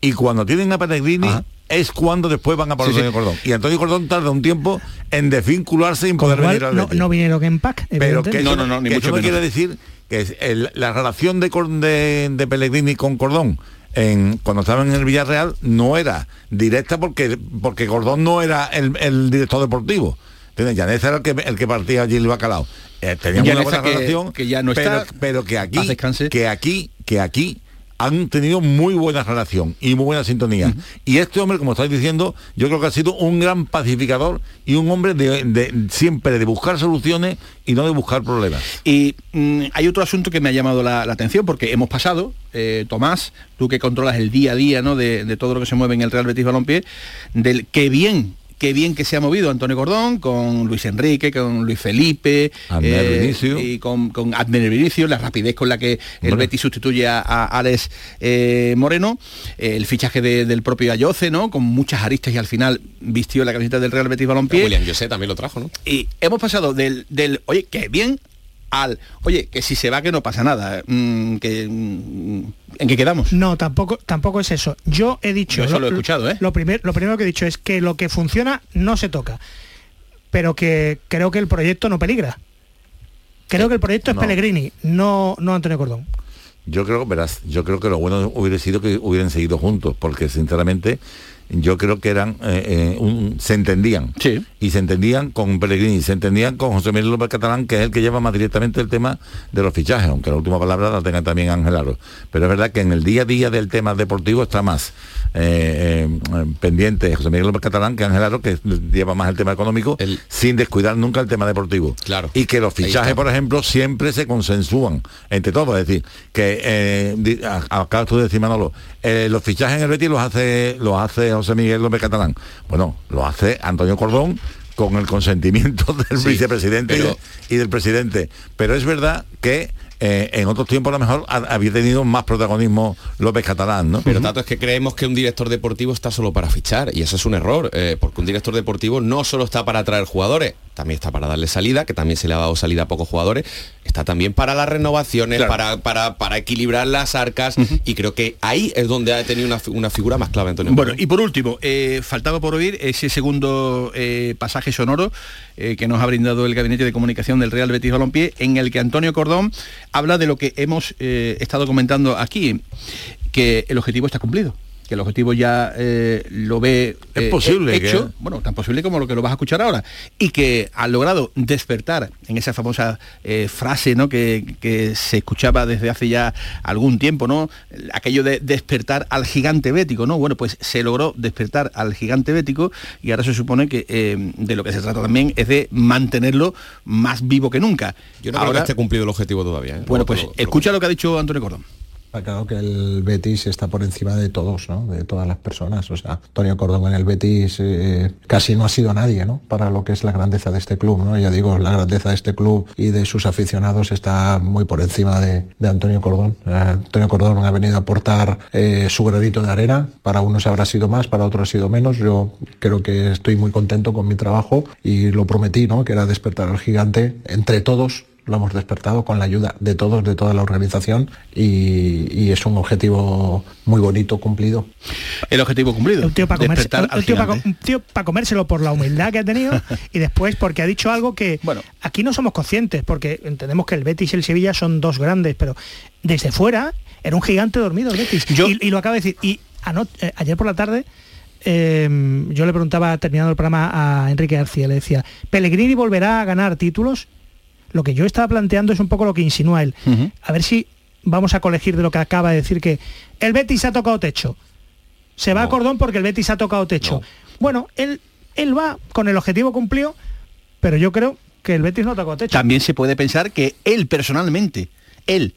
Y cuando tienen a Pellegrini Ajá. Es cuando después van a por Sí, Cordón. Y Antonio Cordón tarda un tiempo en desvincularse y poder venir al no, Betis. no vinieron en pack, Pero que No, eso, no, no, ni que mucho eso no menos. quiere decir que es el- la relación de, de, de Pellegrini con Cordón en, cuando estaban en el Villarreal no era directa porque porque Cordón no era el, el director deportivo. Llaneza era el que, el que partía allí el bacalao. Eh, teníamos una buena que- relación, que ya no pero, está. pero que aquí, descanse. que aquí, que aquí han tenido muy buena relación y muy buena sintonía. Y este hombre, como estáis diciendo, yo creo que ha sido un gran pacificador y un hombre de, de- siempre de buscar soluciones y no de buscar problemas. Y mm, hay otro asunto que me ha llamado la, la atención porque hemos pasado, eh, Tomás, tú que controlas el día a día ¿no? de, de todo lo que se mueve en el Real Betis Balompié, del qué bien, qué bien que se ha movido Antonio Cordón con Luis Enrique, con Luis Felipe Vinicio. y con, con Vinicio, la rapidez con la que el. Betis sustituye a, a Alex eh, Moreno, eh, el fichaje de- del propio Ayoce, ¿no? con muchas aristas y al final vistió la camiseta del Real Betis Balompié. William José también lo trajo, ¿no? Y hemos pasado del, del oye, qué bien, al, oye, que si se va que no pasa nada, mm, que, mm, ¿en qué quedamos? No, tampoco, tampoco es eso. Yo he dicho... Yo eso lo he escuchado, ¿eh? Lo, primer- lo primero que he dicho es que lo que funciona no se toca, pero que creo que el proyecto no peligra. Creo que el proyecto no. es Pellegrini, no, no Antonio Cordón. Yo creo, verás, yo creo que lo bueno hubiera sido que hubieran seguido juntos, porque sinceramente yo creo que eran, eh, eh, un- se entendían. Y se entendían con Pellegrini, se entendían con José Miguel López Catalán, que es el que lleva más directamente el tema de los fichajes, aunque la última palabra la tenga también Ángel Aro. Pero es verdad que en el día a día del tema deportivo está más eh, pendiente José Miguel López Catalán que Ángel Aro, que lleva más el tema económico, sin descuidar nunca el tema deportivo. Claro. Y que los fichajes, por ejemplo, siempre se consensúan entre todos. Es decir, que di- a- acabas tú de decir, Manolo, los fichajes en el Betis los hace, los hace José Miguel López Catalán. Bueno, lo hace Antonio Cordón con el consentimiento del Sí, vicepresidente y de- pero- y del presidente. Pero es verdad que eh, en otros tiempos a lo mejor ha- había tenido más protagonismo López Catalán, ¿no? Pero tanto es que creemos que un director deportivo está solo para fichar y eso es un error, eh, porque un director deportivo no solo está para atraer jugadores, también está para darle salida, que también se le ha dado salida a pocos jugadores, está también para las renovaciones, Claro. para, para, para equilibrar las arcas y creo que ahí es donde ha tenido una, una figura más clave Antonio. Bueno, y por último, eh, faltaba por oír ese segundo eh, pasaje sonoro eh, que nos ha brindado el Gabinete de Comunicación del Real Betis Balompié, en el que Antonio Cordón habla de lo que hemos estado comentando aquí, que el objetivo está cumplido que el objetivo ya eh, lo ve Es eh, posible hecho, que- bueno, tan posible como lo que lo vas a escuchar ahora, y que ha logrado despertar en esa famosa eh, frase ¿no? que, que se escuchaba desde hace ya algún tiempo, ¿no? Aquello de despertar al gigante bético, ¿no? Bueno, pues se logró despertar al gigante bético y ahora se supone que de lo que se trata también es de mantenerlo más vivo que nunca. Yo no creo ahora, que esté cumplido el objetivo todavía. bueno, pues escucha lo que ha dicho Antonio Cordón. Está claro que el Betis está por encima de todos, ¿no? De todas las personas. O sea, Antonio Cordón en el Betis eh, casi no ha sido nadie, ¿no? Para lo que es la grandeza de este club, ¿no? Ya digo, la grandeza de este club y de sus aficionados está muy por encima de, de Antonio Cordón. Eh, Antonio Cordón ha venido a aportar eh, su granito de arena. Para unos habrá sido más, para otros ha sido menos. Yo creo que estoy muy contento con mi trabajo y lo prometí, ¿no? Que era despertar al gigante entre todos lo hemos despertado con la ayuda de todos, de toda la organización y, y es un objetivo muy bonito, cumplido. El objetivo cumplido. Un tío para comerse, un tío un tío comérselo por la humildad que ha tenido y después porque ha dicho algo que aquí no somos conscientes, porque entendemos que el Betis y el Sevilla son dos grandes, pero desde fuera era un gigante dormido el Betis. Y, y lo acaba de decir. Y eh, ayer por la tarde eh, yo le preguntaba, terminando el programa, a Enrique García, le decía, ¿Pellegrini volverá a ganar títulos? Lo que yo estaba planteando es un poco lo que insinúa él. A ver si vamos a colegir de lo que acaba de decir que el Betis ha tocado techo. Se va a Cordón porque el Betis ha tocado techo. Bueno, él, él va con el objetivo cumplido, pero yo creo que el Betis no ha tocado techo. También se puede pensar que él personalmente, él,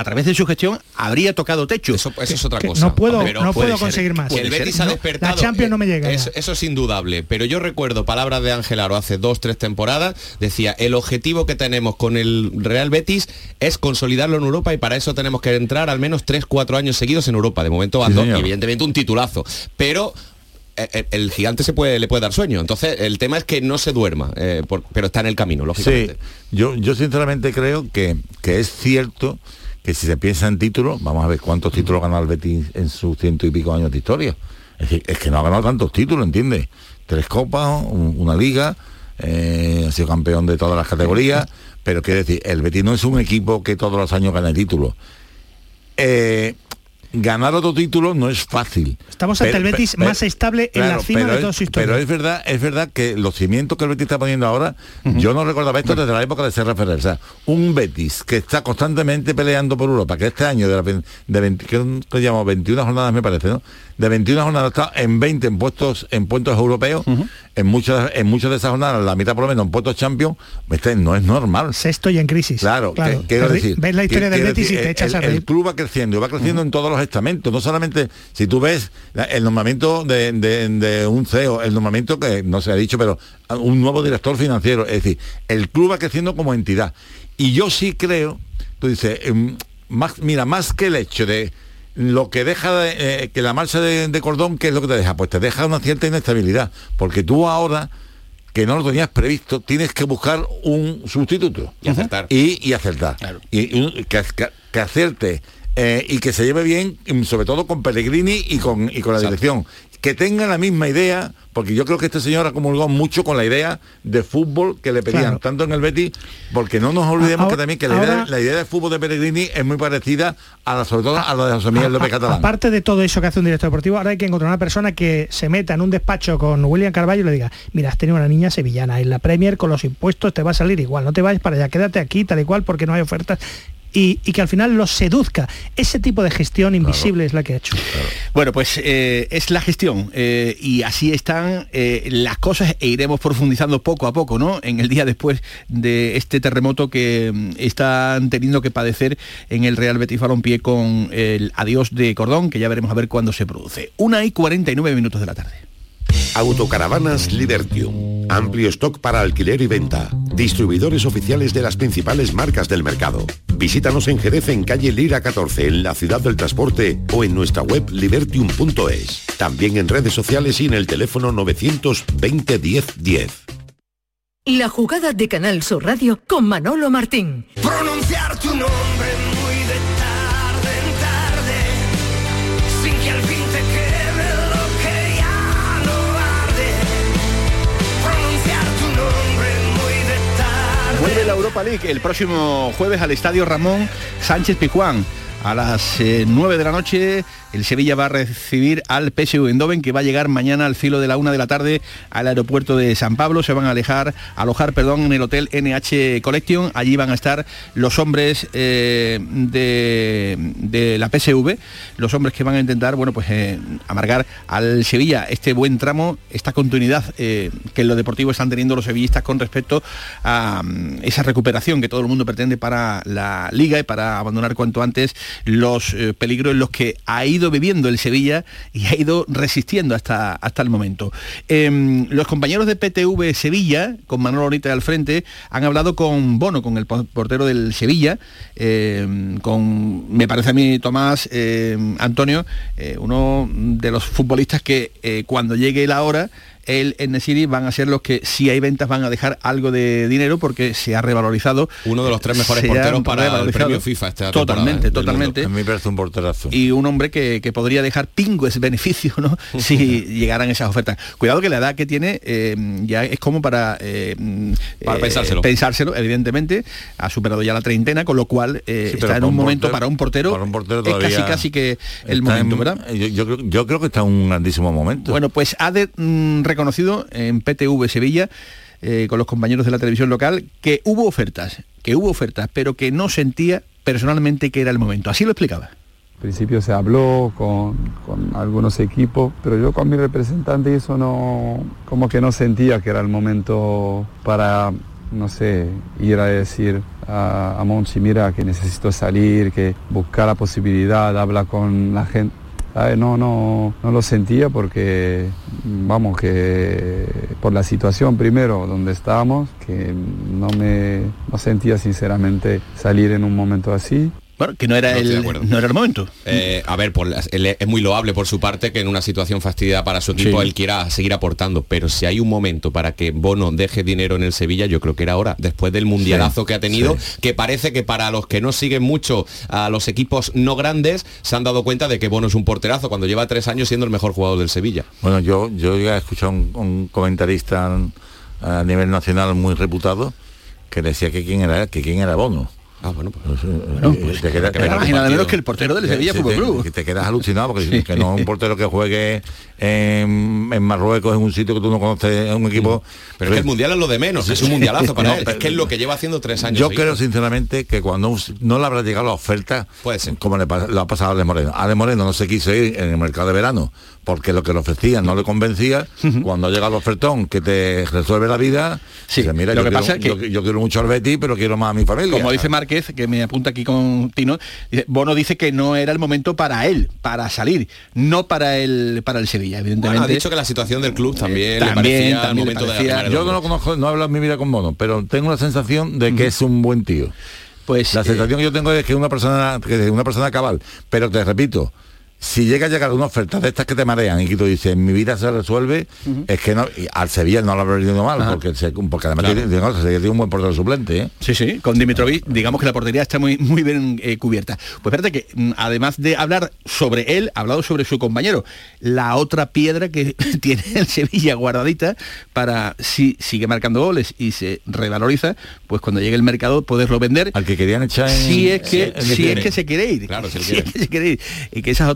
a través de su gestión, habría tocado techo. Eso, eso es otra que cosa. no puedo- Pero no puedo conseguir más. Que el Betis ha No, despertado. la Champions no me eh, llega Eso, eso es indudable. Pero yo recuerdo palabras de Ángel Aro hace dos, tres temporadas. Decía, el objetivo que tenemos con el Real Betis es consolidarlo en Europa y para eso tenemos que entrar al menos tres, cuatro años seguidos en Europa. De momento van Sí, dos, y evidentemente un titulazo. Pero eh, eh, el gigante se puede, le puede dar sueño. Entonces, el tema es que no se duerma, eh, por- pero está en el camino, lógicamente. Sí, yo, yo sinceramente creo que, que es cierto que si se piensa en títulos, vamos a ver cuántos títulos ganó el Betis en sus ciento y pico años de historia. Es, que no ha ganado tantos títulos, ¿entiendes? Tres copas, un- una liga, eh, ha sido campeón de todas las categorías, pero quiero decir, el Betis no es un equipo que todos los años gane títulos. Eh, ganar otro título no es fácil. Estamos ante Pero- el Betis pero- más estable en la cima de es- toda su historia. Pero es verdad, es verdad que los cimientos que el Betis está poniendo ahora, yo no recordaba esto desde la época de Serra Ferrer. O sea, un Betis que está constantemente peleando por Europa, que este año de, la, de 20, ¿qué, qué llamamos? 21 jornadas me parece, ¿no? De 21 jornadas está en 20 en puestos, en puestos europeos, en muchas, en muchas de esas jornadas, la mitad por lo menos en puestos champions, este no es normal. Sexto y en crisis. Claro, Claro. que- quiero decir. ves la historia que- del Betis y te el- echas a el, reír. el club va creciendo y va creciendo en todos los estamentos. No solamente, si tú ves el nombramiento de, de- de un CEO, el nombramiento que no se ha dicho, pero un nuevo director financiero. Es decir, el club va creciendo como entidad. Y yo sí creo, tú dices, em, más, mira, más que el hecho de lo que deja de, eh, que la marcha de, de cordón, ¿qué es lo que te deja? Pues te deja una cierta inestabilidad. Porque tú ahora que no lo tenías previsto, tienes que buscar un sustituto. Y acertar. Y, y acertar. Y, y que, que, que acerte eh, y que se lleve bien, mm, sobre todo con Pellegrini y con, y con la dirección. Que tenga la misma idea, porque yo creo que este señor ha comulgado mucho con la idea de fútbol que le pedían, Claro. tanto en el Betis, porque no nos olvidemos Ahora- que también que la idea, ahora- la idea de fútbol de Pellegrini es muy parecida a la, sobre todo a la de José Miguel López Catalán. Aparte de todo eso que hace un director deportivo, ahora hay que encontrar una persona que se meta en un despacho con William Carballo y le diga, mira, has tenido una niña sevillana en la Premier con los impuestos te va a salir igual, no te vayas para allá, quédate aquí tal y cual porque no hay ofertas. Y, y que al final los seduzca. Ese tipo de gestión invisible es la que ha hecho. Bueno, pues eh, es la gestión eh, y así están eh, las cosas e iremos profundizando poco a poco, ¿no? En el día después de este terremoto que mm, están teniendo que padecer en el Real Betis Balompié con el adiós de Cordón, que ya veremos a ver cuándo se produce. Una y 49 minutos de la tarde. Autocaravanas Libertium. Amplio stock para alquiler y venta. Distribuidores oficiales de las principales marcas del mercado. Visítanos en Jerez en calle Lira 14 en la ciudad del transporte o en nuestra web libertium.es. También en redes sociales y en el teléfono 920 10 10. La jugada de Canal Sur Radio con Manolo Martín. Pronunciar tu nombre Vuelve la Europa League el próximo jueves al Estadio Ramón Sánchez Pijuán. A las eh, 9 de la noche el Sevilla va a recibir al PSV Eindhoven que va a llegar mañana al filo de la una de la tarde al aeropuerto de San Pablo. Se van a alejar, alojar perdón, en el hotel NH Collection. Allí van a estar los hombres eh, de, de la PSV, los hombres que van a intentar bueno, pues, eh, amargar al Sevilla este buen tramo, esta continuidad eh, que en lo deportivo están teniendo los sevillistas con respecto a mm, esa recuperación que todo el mundo pretende para la liga y para abandonar cuanto antes los peligros en los que ha ido viviendo el Sevilla y ha ido resistiendo hasta, hasta el momento. Em, los compañeros de PTV Sevilla, con Manolo Bonita al frente, han hablado con Bono, con el po- portero del Sevilla, em, con, me parece a mí, Tomás, em, Antonio, eh, uno de los futbolistas que eh, cuando llegue la hora, el City van a ser los que si hay ventas van a dejar algo de dinero porque se ha revalorizado. Uno de los tres mejores porteros para el premio FIFA esta Totalmente, ¿eh? totalmente. A mí me parece un porterazo. Y un hombre que, que podría dejar pingües beneficio, ¿no? si llegaran esas ofertas. Cuidado que la edad que tiene eh, ya es como para... eh, Para eh, pensárselo. Pensárselo, evidentemente. Ha superado ya la treintena, con lo cual eh, Sí, está en un un momento portero- para un portero, para un portero es casi casi que el momento, en- ¿verdad? Yo, yo creo, yo creo que está en un grandísimo momento. Bueno, pues ha de- mm, reconocido en PTV Sevilla, eh, con los compañeros de la televisión local, que hubo ofertas, que hubo ofertas, pero que no sentía personalmente que era el momento. Así lo explicaba. Al principio se habló con, algunos equipos, pero yo con mi representante eso no, como que no sentía que era el momento para, no sé, ir a decir a, a Monchi, mira que necesito salir, que buscar la posibilidad, habla con la gente. No, no, no lo sentía porque, vamos, que por la situación primero donde estábamos, que no me no sentía sinceramente salir en un momento así. Bueno, que no era, No el, no era el momento. Eh, a ver, por es muy loable por su parte que en una situación fastidiada para su equipo Sí. él quiera seguir aportando, pero si hay un momento para que Bono deje dinero en el Sevilla, yo creo que era ahora, después del mundialazo Sí, que ha tenido, sí. que parece que para los que no siguen mucho a los equipos no grandes, se han dado cuenta de que Bono es un porterazo cuando lleva tres años siendo el mejor jugador del Sevilla. Bueno, yo, yo he escuchado un, un comentarista a nivel nacional muy reputado que decía que quién era que quién era Bono. Ah, bueno, pues, Bueno, pues, te quedas- y nada menos que el portero del Sevilla Sí, Fútbol te- Club. te quedas alucinado porque dices que no es un portero que juegue en, en Marruecos en un sitio que tú no conoces, en un equipo. Pero es que el mundial es lo de menos, es un mundialazo para No, él. pero- Es que es lo que lleva haciendo tres años. Yo seguidos. creo sinceramente que cuando no le habrá llegado la oferta, como le, le ha pasado a De Moreno. A De Moreno no se quiso ir en el mercado de verano porque lo que le ofrecían no le convencía. cuando ha llegado el ofertón que te resuelve la vida, dice, mira, lo yo, que quiero, pasa es que- yo, yo quiero mucho al Betis, pero quiero más a mi familia. Como dice Márquez, que me apunta aquí con Tino, dice, Bono dice que no era el momento para él, para salir, no para el para el Sevilla, evidentemente. Bueno, ha dicho que la situación del club también, le también, parecía momento de parecía. Yo no lo conozco, no he hablado en mi vida con Bono, pero tengo la sensación de que es un buen tío. Pues la sensación que yo tengo es que es una persona que es una persona cabal, pero te repito, si llega a llegar una oferta de estas que te marean y que tú dices, mi vida se resuelve, es que no, al Sevilla no lo ha perdido mal, porque, se, porque además Claro. tiene, tiene- tiene un buen portero suplente. ¿eh? Sí, sí, con Dimitrovic, digamos que la portería está muy, muy bien eh, cubierta. Pues espérate que, mm, además de hablar sobre él, ha hablado sobre su compañero. La otra piedra que tiene el Sevilla guardadita para, si sigue marcando goles y se revaloriza, pues cuando llegue el mercado poderlo vender. Al que querían echar en- Si es que, si es que se quiere ir. Claro, si él Si quiere. es que se quiere ir. Y que esa es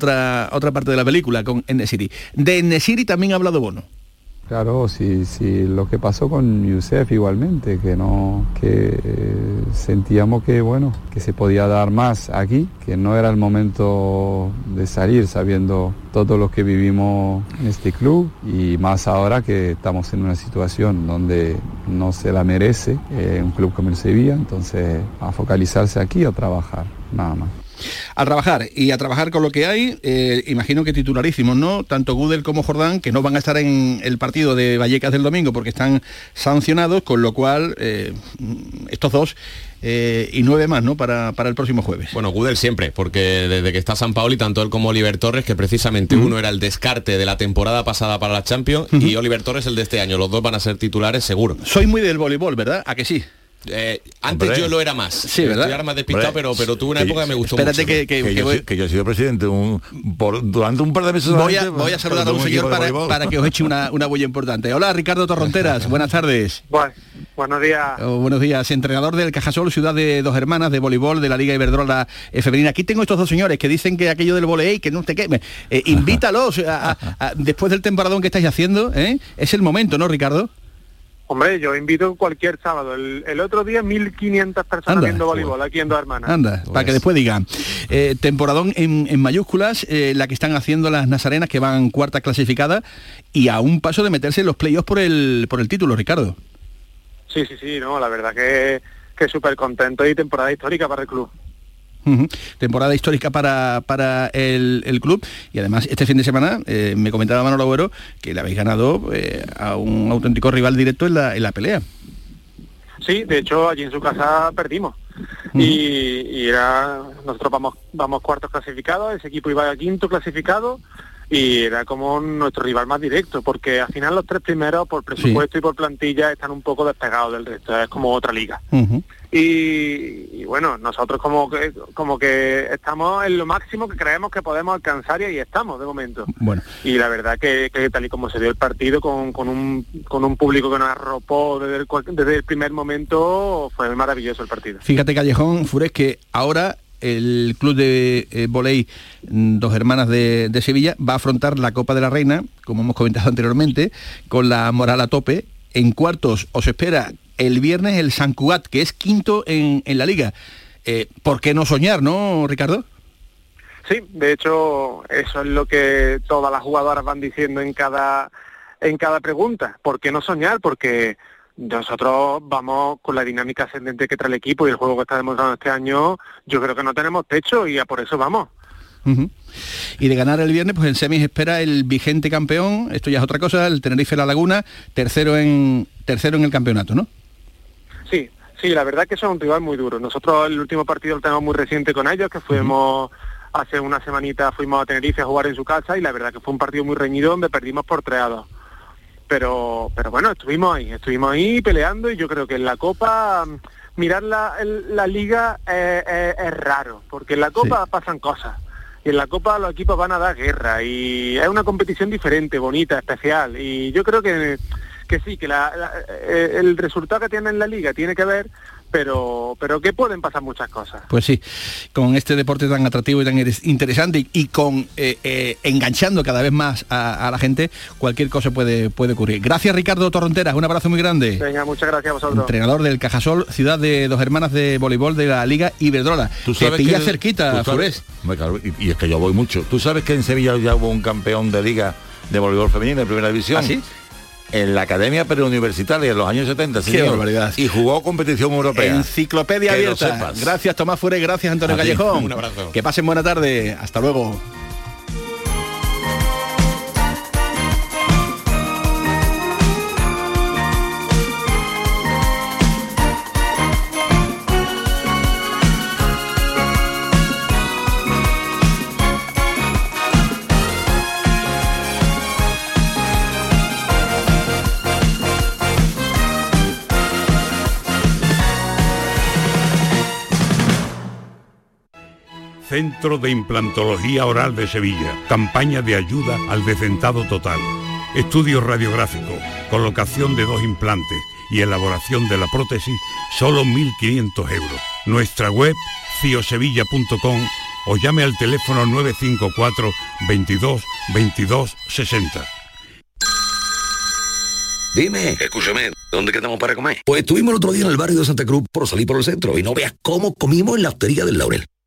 otra, parte de la película con Enesiri. De Enesiri también ha hablado Bono. Claro, sí, sí, lo que pasó con Youssef igualmente, que no, que eh, sentíamos que bueno, que se podía dar más aquí, que no era el momento de salir sabiendo todo lo que vivimos en este club y más ahora que estamos en una situación donde no se la merece eh, un club como el Sevilla, entonces a focalizarse aquí a trabajar, nada más. A trabajar y a trabajar con lo que hay, eh, imagino que titularísimos, ¿no? Tanto Gudel como Jordán, que no van a estar en el partido de Vallecas del domingo porque están sancionados, con lo cual eh, estos dos eh, y nueve más, ¿no? Para, para el próximo jueves. Bueno, Gudel siempre, porque desde que está San Paoli, tanto él como Oliver Torres, que precisamente uno era el descarte de la temporada pasada para la Champions y Oliver Torres el de este año. Los dos van a ser titulares seguro. Soy muy del voleibol, ¿verdad? ¿A que sí? Eh, antes Hombre. yo lo era más. Sí, ¿verdad? Estoy ahora más despistado, Hombre, pero, pero tuve una que época yo- que me gustó espérate mucho. que- que- Que, yo, voy- que yo he sido presidente un, por- durante un par de meses Voy a, solamente, voy a saludar a un señor para, para que os eche una, una bulla importante. Hola, Ricardo Torronteras, buenas tardes. Bueno, buenos días. Oh, buenos días, entrenador del Cajasol, ciudad de dos hermanas de voleibol de la Liga Iberdrola eh, Femenina. Aquí tengo estos dos señores que dicen que aquello del volei, que no te queme. Eh, invítalos a- a- a- después del temporadón que estáis haciendo, ¿eh? Es el momento, ¿no, Ricardo? Hombre, yo invito cualquier sábado. El, el otro día 1.500 personas Anda. viendo voleibol aquí en Dos Hermanas. Anda, para que después digan. Eh, temporadón en, en mayúsculas, eh, la que están haciendo las nazarenas que van cuarta clasificada y a un paso de meterse en los playoffs por el, por el título, Ricardo. Sí, sí, sí, no, la verdad que, que súper contento y temporada histórica para el club. Temporada histórica para, para el, el club y además este fin de semana eh, me comentaba Manolo Agüero que le habéis ganado eh, a un auténtico rival directo en la, en la pelea. Sí, de hecho allí en su casa perdimos. y, y era nosotros vamos vamos cuartos clasificados, ese equipo iba a quinto clasificado y era como nuestro rival más directo, porque al final los tres primeros por presupuesto y por plantilla están un poco despegados del resto, es como otra liga. Y, y bueno, nosotros como que, como que estamos en lo máximo que creemos que podemos alcanzar y ahí estamos de momento. Bueno, Y la verdad que, que tal y como se dio el partido con, con, un, con un público que nos arropó desde el, desde el primer momento, fue maravilloso el partido. fíjate Callejón, Fures, que ahora el club de eh, mm, Dos Hermanas de, de Sevilla va a afrontar la Copa de la Reina, como hemos comentado anteriormente, con la moral a tope. En cuartos os espera el viernes el San Cugat, que es quinto en, en la liga. Eh, ¿Por qué no soñar, no, Ricardo? Sí, de hecho, eso es lo que todas las jugadoras van diciendo en cada, en cada pregunta. ¿Por qué no soñar? Porque nosotros vamos con la dinámica ascendente que trae el equipo y el juego que está demostrando este año, yo creo que no tenemos techo y a por eso vamos. Y de ganar el viernes, pues en semis espera el vigente campeón, esto ya es otra cosa, el Tenerife La Laguna, tercero en tercero en el campeonato, ¿no? Sí, sí, la verdad que son un rival muy duro. Nosotros el último partido lo tenemos muy reciente con ellos, que fuimos hace una semanita fuimos a Tenerife a jugar en su casa y la verdad que fue un partido muy reñido donde perdimos por treados. Pero, pero bueno, estuvimos ahí, estuvimos ahí peleando y yo creo que en la Copa mm, mirar la, el- la liga es raro, porque en la Copa pasan cosas. Y en la Copa los equipos van a dar guerra y es una competición diferente, bonita, especial. Y yo creo que, que sí, que la- la- eh, el resultado que tiene en la liga tiene que ver, pero, pero que pueden pasar muchas cosas. Pues sí, con este deporte tan atractivo y tan eres- interesante y, y con eh, eh, enganchando cada vez más a, a la gente, cualquier cosa puede, puede ocurrir. Gracias Ricardo Torronteras, un abrazo muy grande. Venga, muchas gracias a vosotros. Entrenador del Cajasol, ciudad de dos hermanas de voleibol de la Liga Iberdrola. Tú Te sabes pilla que- cerquita, tú sabes- y, y es que yo voy mucho. ¿Tú sabes que en Sevilla ya hubo un campeón de liga de voleibol femenino en primera división? ¿Ah, sí? En la Academia Preuniversitaria en los años 70, Qué señor. barbaridad. Y jugó competición europea. Enciclopedia Que lo abierta. sepas. Gracias Tomás Fure, gracias Antonio A ti. Callejón. Un abrazo. Que pasen buena tarde. Hasta luego. Centro de Implantología Oral de Sevilla. Campaña de ayuda al decentado total. Estudio radiográfico, colocación de dos implantes y elaboración de la prótesis, solo 1.500 euros. Nuestra web, ciosevilla.com o llame al teléfono 954 22 22 60. Dime, escúchame, ¿dónde quedamos para comer? Pues estuvimos el otro día en el barrio de Santa Cruz por salir por el centro y no veas cómo comimos en la hostería del Laurel.